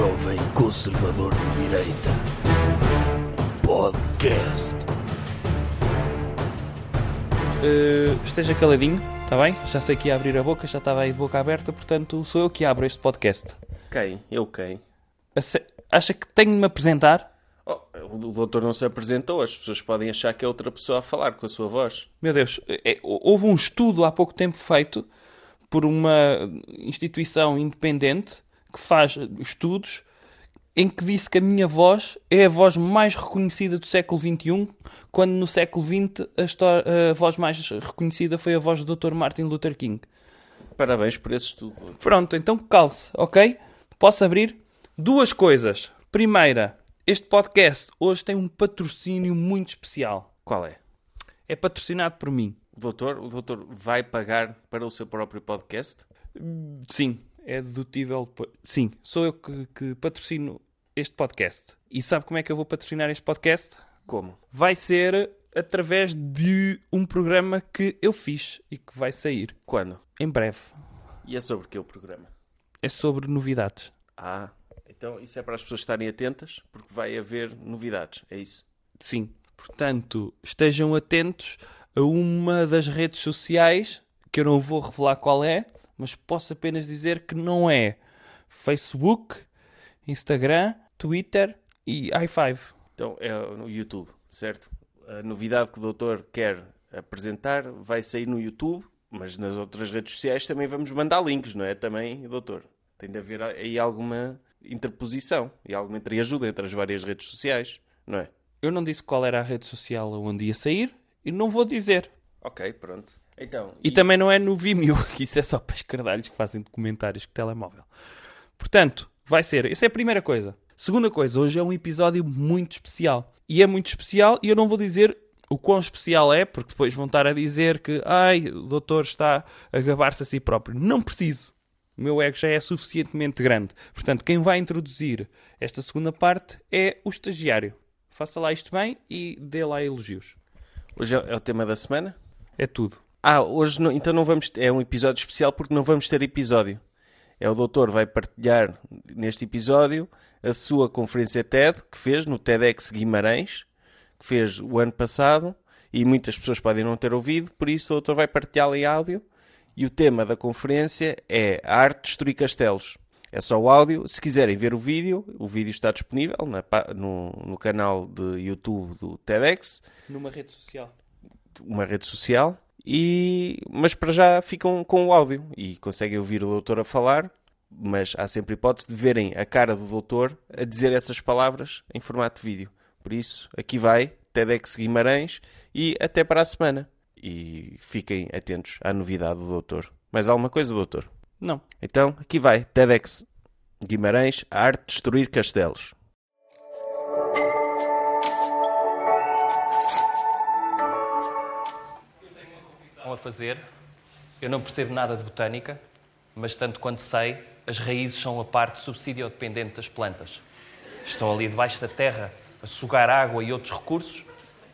jovem conservador de direita. Podcast. Uh, esteja caladinho, está bem? Já sei que ia abrir a boca, já estava aí de boca aberta, portanto sou eu que abro este podcast. Quem? Eu quem? Ace- Acha que tenho de me apresentar? Oh, o doutor não se apresentou, as pessoas podem achar que é outra pessoa a falar com a sua voz. Meu Deus, é- houve um estudo há pouco tempo feito por uma instituição independente que faz estudos em que disse que a minha voz é a voz mais reconhecida do século XXI, quando no século XX a, a voz mais reconhecida foi a voz do Dr. Martin Luther King. Parabéns por esse estudo. Pronto, então calce, ok? Posso abrir? Duas coisas. Primeira, este podcast hoje tem um patrocínio muito especial. Qual é? É patrocinado por mim. O doutor, o doutor vai pagar para o seu próprio podcast? Sim, é dedutível. Sim, sou eu que, que patrocino este podcast. E sabe como é que eu vou patrocinar este podcast? Como? Vai ser através de um programa que eu fiz e que vai sair Quando? em breve. E é sobre que o programa? É sobre novidades. Ah, então isso é para as pessoas estarem atentas, porque vai haver novidades, é isso? Sim. Portanto, estejam atentos a uma das redes sociais, que eu não vou revelar qual é, mas posso apenas dizer que não é Facebook, Instagram, Twitter e i5. Então é no YouTube, certo? A novidade que o doutor quer apresentar vai sair no YouTube, mas nas outras redes sociais também vamos mandar links, não é? Também, doutor. Tem de haver aí alguma interposição e alguma entreajuda entre as várias redes sociais, não é? Eu não disse qual era a rede social onde ia sair e não vou dizer. Ok, pronto. Então, E, também não é no Vimeo, que isso é só para escardalhos que fazem documentários com telemóvel. Portanto, vai ser. Essa é a primeira coisa. Segunda coisa, hoje é um episódio muito especial. E é muito especial e eu não vou dizer o quão especial é, porque depois vão estar a dizer que ai, o doutor está a gabar-se a si próprio. Não preciso. O meu ego já é suficientemente grande. Portanto, quem vai introduzir esta segunda parte é o estagiário. Faça lá isto bem e dê lá elogios. hoje é é o tema da semana? É tudo. Ah, hoje não- então não vamos. É um episódio especial porque não vamos ter episódio. É o doutor vai partilhar neste episódio a sua conferência TED que fez no TEDx Guimarães, que fez o ano passado e muitas pessoas podem não ter ouvido, por isso o doutor vai partilhá-la em áudio. E o tema da conferência é a arte de destruir castelos. É só o áudio. Se quiserem ver o vídeo, o vídeo está disponível na no, no canal de YouTube do TEDx Numa rede social. uma rede social. E, mas para já ficam com o áudio e conseguem ouvir o doutor a falar, mas há sempre hipótese de verem a cara do doutor a dizer essas palavras em formato de vídeo. Por isso, aqui vai, TEDx Guimarães e até para a semana. E fiquem atentos à novidade do doutor. Mais alguma coisa, doutor? Não. Então, aqui vai, TEDx Guimarães, a arte de destruir castelos. Estão a fazer. Eu não percebo nada de botânica, mas tanto quanto sei, as raízes são a parte subsidiodependente das plantas. Estão ali debaixo da terra a sugar água e outros recursos,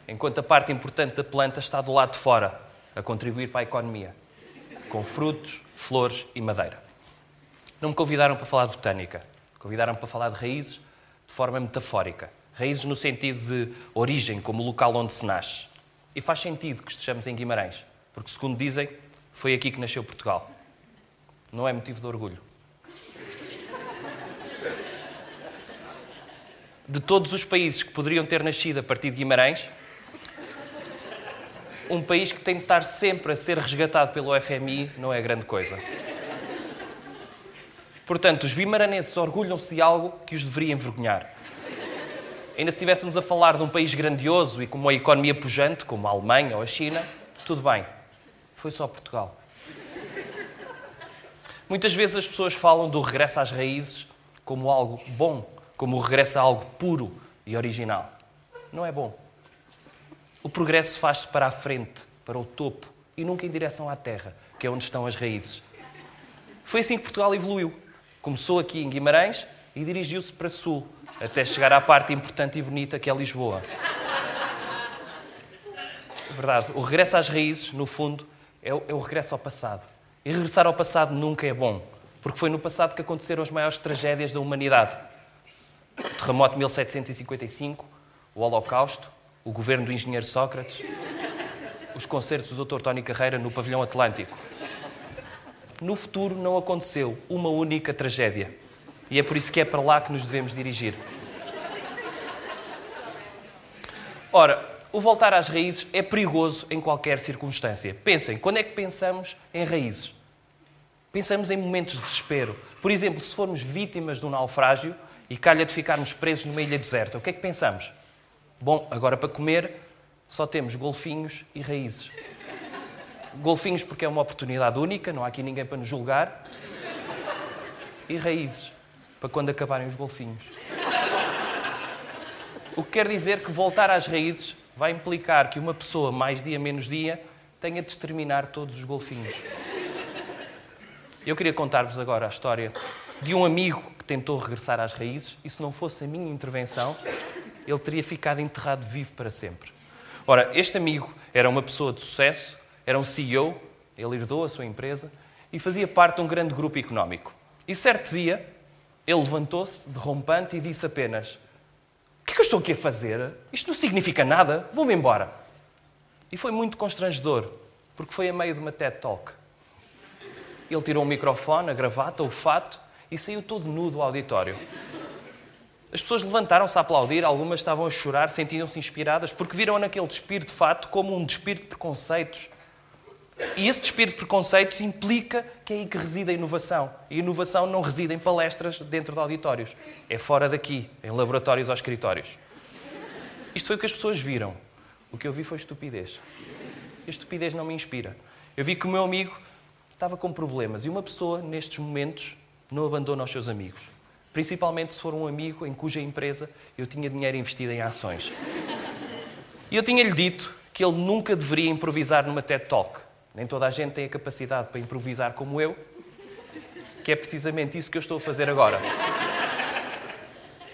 enquanto a parte importante da planta está do lado de fora, a contribuir para a economia, com frutos, flores e madeira. Não me convidaram para falar de botânica, convidaram para falar de raízes de forma metafórica. Raízes no sentido de origem, como o local onde se nasce. E faz sentido que estejamos em Guimarães, porque, segundo dizem, foi aqui que nasceu Portugal. Não é motivo de orgulho. De todos os países que poderiam ter nascido a partir de Guimarães, um país que tem de estar sempre a ser resgatado pelo FMI não é grande coisa. Portanto, os vimaranenses orgulham-se de algo que os deveria envergonhar. Ainda se estivéssemos a falar de um país grandioso e com uma economia pujante, como a Alemanha ou a China, tudo bem. Foi só Portugal. Muitas vezes as pessoas falam do regresso às raízes como algo bom, como o regresso a algo puro e original. Não é bom. O progresso faz-se para a frente, para o topo e nunca em direção à terra, que é onde estão as raízes. Foi assim que Portugal evoluiu. Começou aqui em Guimarães e dirigiu-se para sul, até chegar à parte importante e bonita que é Lisboa. Verdade, o regresso às raízes, no fundo, é o, é o regresso ao passado. E regressar ao passado nunca é bom, porque foi no passado que aconteceram as maiores tragédias da humanidade. O terremoto de 1755, o Holocausto, o governo do engenheiro Sócrates, os concertos do Dr. Tony Carreira no pavilhão Atlântico. No futuro não aconteceu uma única tragédia. E é por isso que é para lá que nos devemos dirigir. Ora, o voltar às raízes é perigoso em qualquer circunstância. Pensem, quando é que pensamos em raízes? Pensamos em momentos de desespero. Por exemplo, se formos vítimas de um naufrágio e calha de ficarmos presos numa ilha deserta, o que é que pensamos? Bom, agora para comer só temos golfinhos e raízes. Golfinhos porque é uma oportunidade única, não há aqui ninguém para nos julgar. E raízes para quando acabarem os golfinhos. O que quer dizer que voltar às raízes vai implicar que uma pessoa, mais dia menos dia, tenha de exterminar todos os golfinhos. Eu queria contar-vos agora a história de um amigo que tentou regressar às raízes e, se não fosse a minha intervenção, ele teria ficado enterrado vivo para sempre. Ora, este amigo era uma pessoa de sucesso, era um CEO, ele herdou a sua empresa e fazia parte de um grande grupo económico. E certo dia, ele levantou-se, derrompante, e disse apenas: que é que eu estou aqui a fazer? Isto não significa nada, vou-me embora. E foi muito constrangedor, porque foi a meio de uma TED Talk. Ele tirou o microfone, a gravata, o fato e saiu todo nu do auditório. As pessoas levantaram-se a aplaudir, algumas estavam a chorar, sentiam-se inspiradas, porque viram naquele despir de fato como um despir de preconceitos. E esse despir de preconceitos implica que é aí que reside a inovação. E a inovação não reside em palestras dentro de auditórios. É fora daqui, em laboratórios ou escritórios. Isto foi o que as pessoas viram. O que eu vi foi estupidez. A estupidez não me inspira. Eu vi que o meu amigo estava com problemas e uma pessoa, nestes momentos, não abandona os seus amigos. Principalmente se for um amigo em cuja empresa eu tinha dinheiro investido em ações. E eu tinha-lhe dito que ele nunca deveria improvisar numa TED Talk nem toda a gente tem a capacidade para improvisar como eu, que é precisamente isso que eu estou a fazer agora.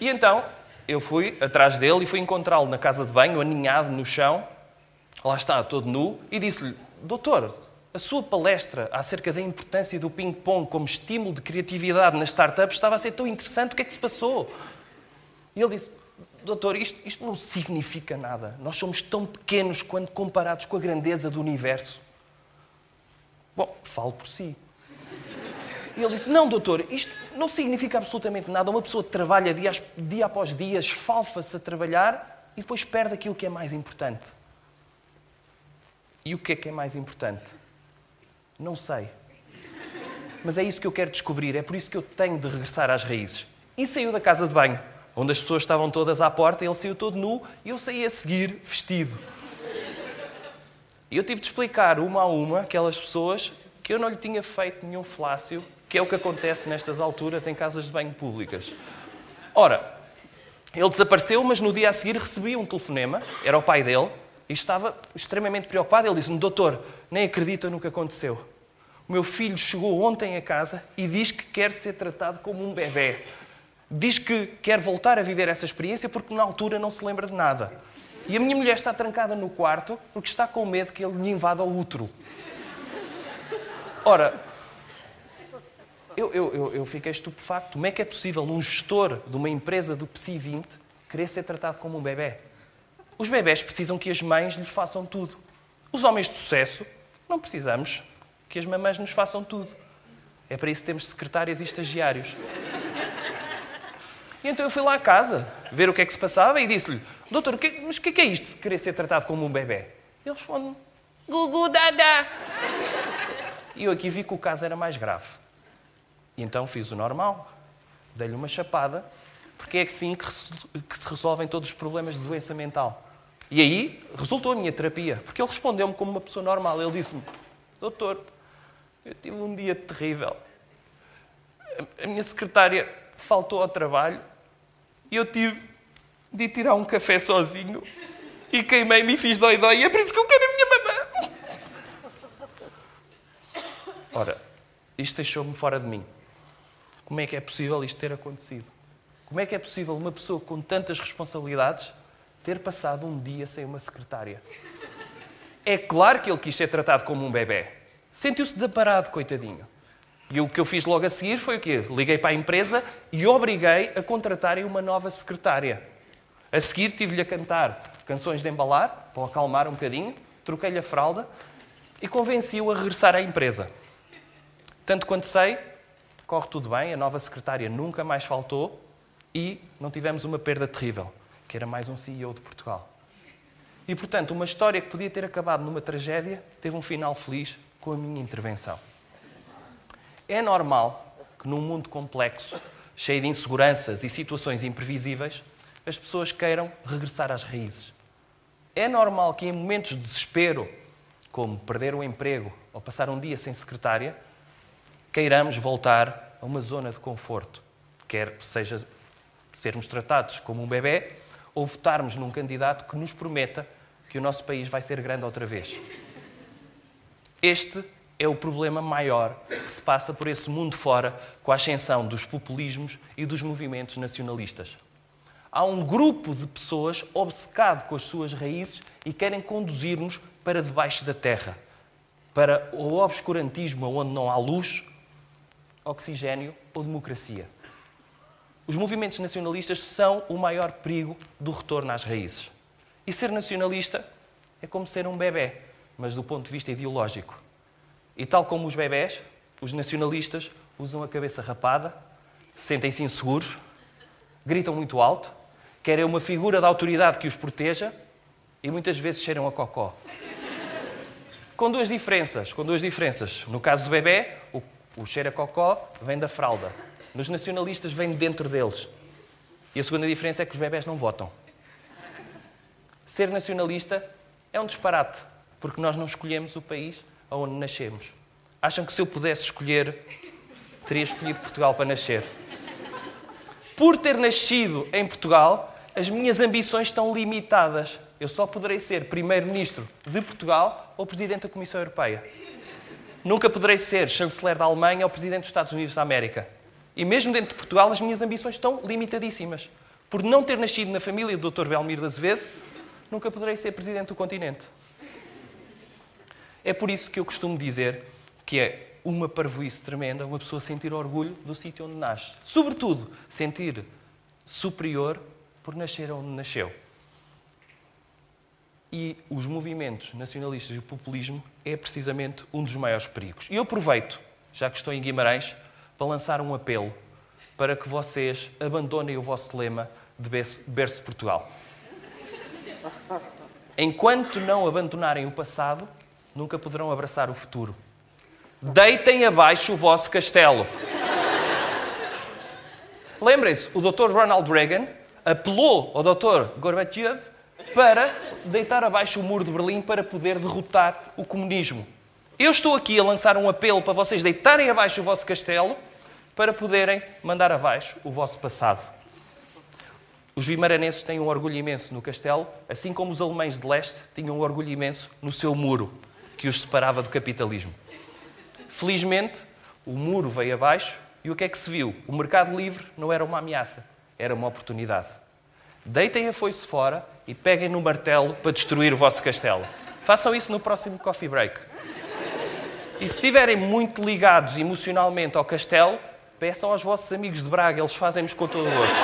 E então eu fui atrás dele e fui encontrá-lo na casa de banho, aninhado no chão, lá está, todo nu, e disse-lhe: Doutor, a sua palestra acerca da importância do ping-pong como estímulo de criatividade nas startups estava a ser tão interessante, o que é que se passou? E ele disse: Doutor, isto, isto não significa nada. Nós somos tão pequenos quando comparados com a grandeza do universo. Bom, falo por si. E ele disse: Não, doutor, isto não significa absolutamente nada. Uma pessoa trabalha dia, dia após dia, esfalfa-se a trabalhar e depois perde aquilo que é mais importante. E o que é que é mais importante? Não sei. Mas é isso que eu quero descobrir, é por isso que eu tenho de regressar às raízes. E saiu da casa de banho, onde as pessoas estavam todas à porta, ele saiu todo nu e eu saí a seguir, vestido. E eu tive de explicar uma a uma aquelas pessoas que eu não lhe tinha feito nenhum flácio, que é o que acontece nestas alturas em casas de banho públicas. Ora, ele desapareceu, mas no dia a seguir recebi um telefonema, era o pai dele, e estava extremamente preocupado. Ele disse-me: Doutor, nem acredita no que aconteceu. O meu filho chegou ontem a casa e diz que quer ser tratado como um bebê. Diz que quer voltar a viver essa experiência porque na altura não se lembra de nada. E a minha mulher está trancada no quarto porque está com medo que ele lhe invada o útero. Ora, eu, eu, eu, fiquei estupefacto. Como é que é possível um gestor de uma empresa do PSI 20 querer ser tratado como um bebê? Os bebés precisam que as mães lhes façam tudo. Os homens de sucesso não precisamos que as mamães nos façam tudo. É para isso que temos secretárias e estagiários. E então eu fui lá à casa ver o que é que se passava e disse-lhe: Doutor, que, mas o que, é que é isto de querer ser tratado como um bebê? Ele responde: Gugu Dada. E eu aqui vi que o caso era mais grave. E então fiz o normal, dei-lhe uma chapada, porque é assim que, que se resolvem todos os problemas de doença mental. E aí resultou a minha terapia, porque ele respondeu-me como uma pessoa normal. Ele disse-me: Doutor, eu tive um dia terrível. A minha secretária faltou ao trabalho e eu tive de tirar um café sozinho e queimei-me e fiz dói-dói e é por isso que eu quero a minha mamãe. Ora, isto deixou-me fora de mim. Como é que é possível isto ter acontecido? Como é que é possível uma pessoa com tantas responsabilidades ter passado um dia sem uma secretária? É claro que ele quis ser tratado como um bebê. Sentiu-se desamparado, coitadinho. E o que eu fiz logo a seguir foi o quê? Liguei para a empresa e obriguei a contratarem uma nova secretária. A seguir tive-lhe a cantar canções de embalar, para o acalmar um bocadinho, troquei-lhe a fralda e convenci-o a regressar à empresa. Tanto quanto sei, corre tudo bem, a nova secretária nunca mais faltou e não tivemos uma perda terrível, que era mais um CEO de Portugal. E, portanto, uma história que podia ter acabado numa tragédia teve um final feliz com a minha intervenção. É normal que num mundo complexo, cheio de inseguranças e situações imprevisíveis, as pessoas queiram regressar às raízes. É normal que em momentos de desespero, como perder o emprego ou passar um dia sem secretária, queiramos voltar a uma zona de conforto, quer seja sermos tratados como um bebê ou votarmos num candidato que nos prometa que o nosso país vai ser grande outra vez. Este é o problema maior que se passa por esse mundo fora com a ascensão dos populismos e dos movimentos nacionalistas. Há um grupo de pessoas obcecado com as suas raízes e querem conduzir-nos para debaixo da terra, para o obscurantismo onde não há luz, oxigênio ou democracia. Os movimentos nacionalistas são o maior perigo do retorno às raízes. E ser nacionalista é como ser um bebê, mas do ponto de vista ideológico. E tal como os bebés, os nacionalistas usam a cabeça rapada, sentem-se inseguros, gritam muito alto, querem uma figura de autoridade que os proteja e muitas vezes cheiram a cocó. Com duas diferenças, com duas diferenças. No caso do bebê, o, o cheiro a cocó vem da fralda. Nos nacionalistas vem dentro deles. E a segunda diferença é que os bebés não votam. Ser nacionalista é um disparate, porque nós não escolhemos o país onde nascemos. Acham que se eu pudesse escolher, teria escolhido Portugal para nascer. Por ter nascido em Portugal, as minhas ambições estão limitadas. Eu só poderei ser Primeiro-Ministro de Portugal ou Presidente da Comissão Europeia. Nunca poderei ser Chanceler da Alemanha ou Presidente dos Estados Unidos da América. E mesmo dentro de Portugal, as minhas ambições estão limitadíssimas. Por não ter nascido na família do Dr. Belmiro de Azevedo, nunca poderei ser Presidente do continente. É por isso que eu costumo dizer que é uma parvoíce tremenda uma pessoa sentir orgulho do sítio onde nasce. Sobretudo, sentir superior por nascer onde nasceu. E os movimentos nacionalistas e o populismo é precisamente um dos maiores perigos. E eu aproveito, já que estou em Guimarães, para lançar um apelo para que vocês abandonem o vosso lema de berço de Portugal. Enquanto não abandonarem o passado, nunca poderão abraçar o futuro. Deitem abaixo o vosso castelo. Lembrem-se, o Dr. Ronald Reagan apelou ao Dr. Gorbachev para deitar abaixo o muro de Berlim para poder derrotar o comunismo. Eu estou aqui a lançar um apelo para vocês deitarem abaixo o vosso castelo para poderem mandar abaixo o vosso passado. Os vimaranenses têm um orgulho imenso no castelo, assim como os alemães de leste tinham um orgulho imenso no seu muro, que os separava do capitalismo. Felizmente, o muro veio abaixo e o que é que se viu? O mercado livre não era uma ameaça, era uma oportunidade. Deitem a foice fora e peguem no martelo para destruir o vosso castelo. Façam isso no próximo coffee break. E se estiverem muito ligados emocionalmente ao castelo, peçam aos vossos amigos de Braga, eles fazem-nos com todo o gosto.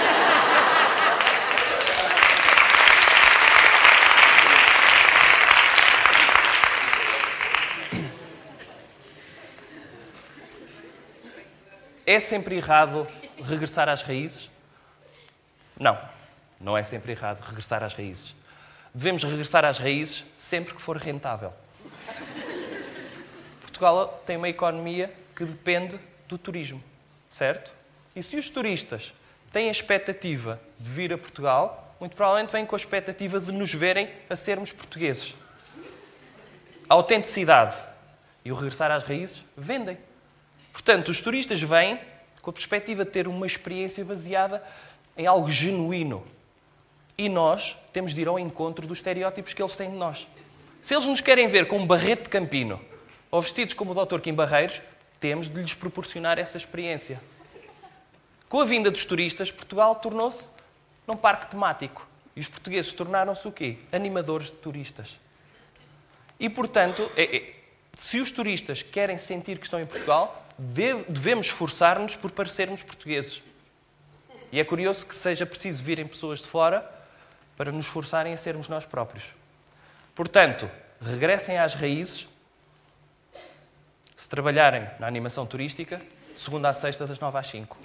É sempre errado regressar às raízes? Não, não é sempre errado regressar às raízes. Devemos regressar às raízes sempre que for rentável. Portugal tem uma economia que depende do turismo, certo? E se os turistas têm a expectativa de vir a Portugal, muito provavelmente vêm com a expectativa de nos verem a sermos portugueses. A autenticidade e o regressar às raízes vendem. Portanto, os turistas vêm com a perspectiva de ter uma experiência baseada em algo genuíno. E nós temos de ir ao encontro dos estereótipos que eles têm de nós. Se eles nos querem ver com um barrete de campino ou vestidos como o Dr. Kim Barreiros, temos de lhes proporcionar essa experiência. Com a vinda dos turistas, Portugal tornou-se num parque temático. E os portugueses tornaram-se o quê? Animadores de turistas. E, portanto, é, é, se os turistas querem sentir que estão em Portugal, de- devemos esforçar-nos por parecermos portugueses. E é curioso que seja preciso virem pessoas de fora para nos forçarem a sermos nós próprios. Portanto, regressem às raízes. Se trabalharem na animação turística, segunda à sexta, das nove às cinco.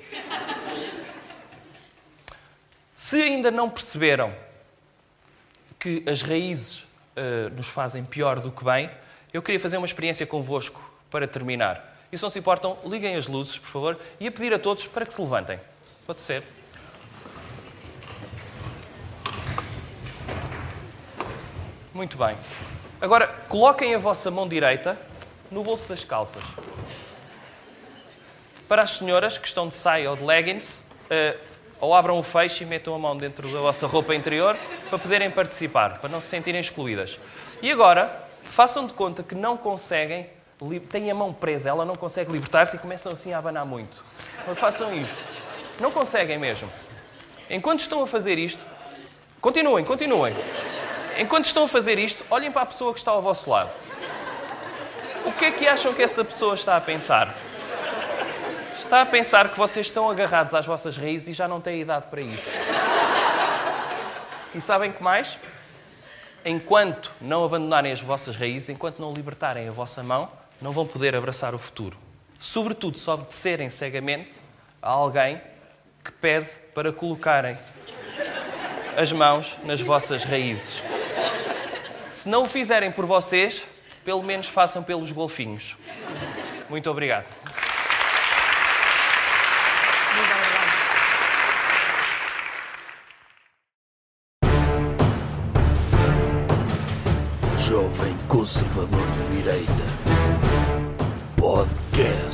Se ainda não perceberam que as raízes eh, nos fazem pior do que bem, eu queria fazer uma experiência convosco para terminar. E se não se importam, liguem as luzes, por favor, e a pedir a todos para que se levantem. Pode ser? Muito bem. Agora, coloquem a vossa mão direita no bolso das calças. Para as senhoras que estão de saia ou de leggings, eh, ou abram o feixe e metam a mão dentro da vossa roupa interior para poderem participar, para não se sentirem excluídas. E agora, façam de conta que não conseguem, têm a mão presa, ela não consegue libertar-se e começam assim a abanar muito. Façam isto. Não conseguem mesmo. Enquanto estão a fazer isto, continuem, continuem. Enquanto estão a fazer isto, olhem para a pessoa que está ao vosso lado. O que é que acham que essa pessoa está a pensar? Está a pensar que vocês estão agarrados às vossas raízes e já não têm idade para isso. E sabem que mais? Enquanto não abandonarem as vossas raízes, enquanto não libertarem a vossa mão, não vão poder abraçar o futuro. Sobretudo se obedecerem cegamente a alguém que pede para colocarem as mãos nas vossas raízes. Se não o fizerem por vocês, pelo menos façam pelos golfinhos. Muito obrigado. Jovem Conservador de Direita Podcast.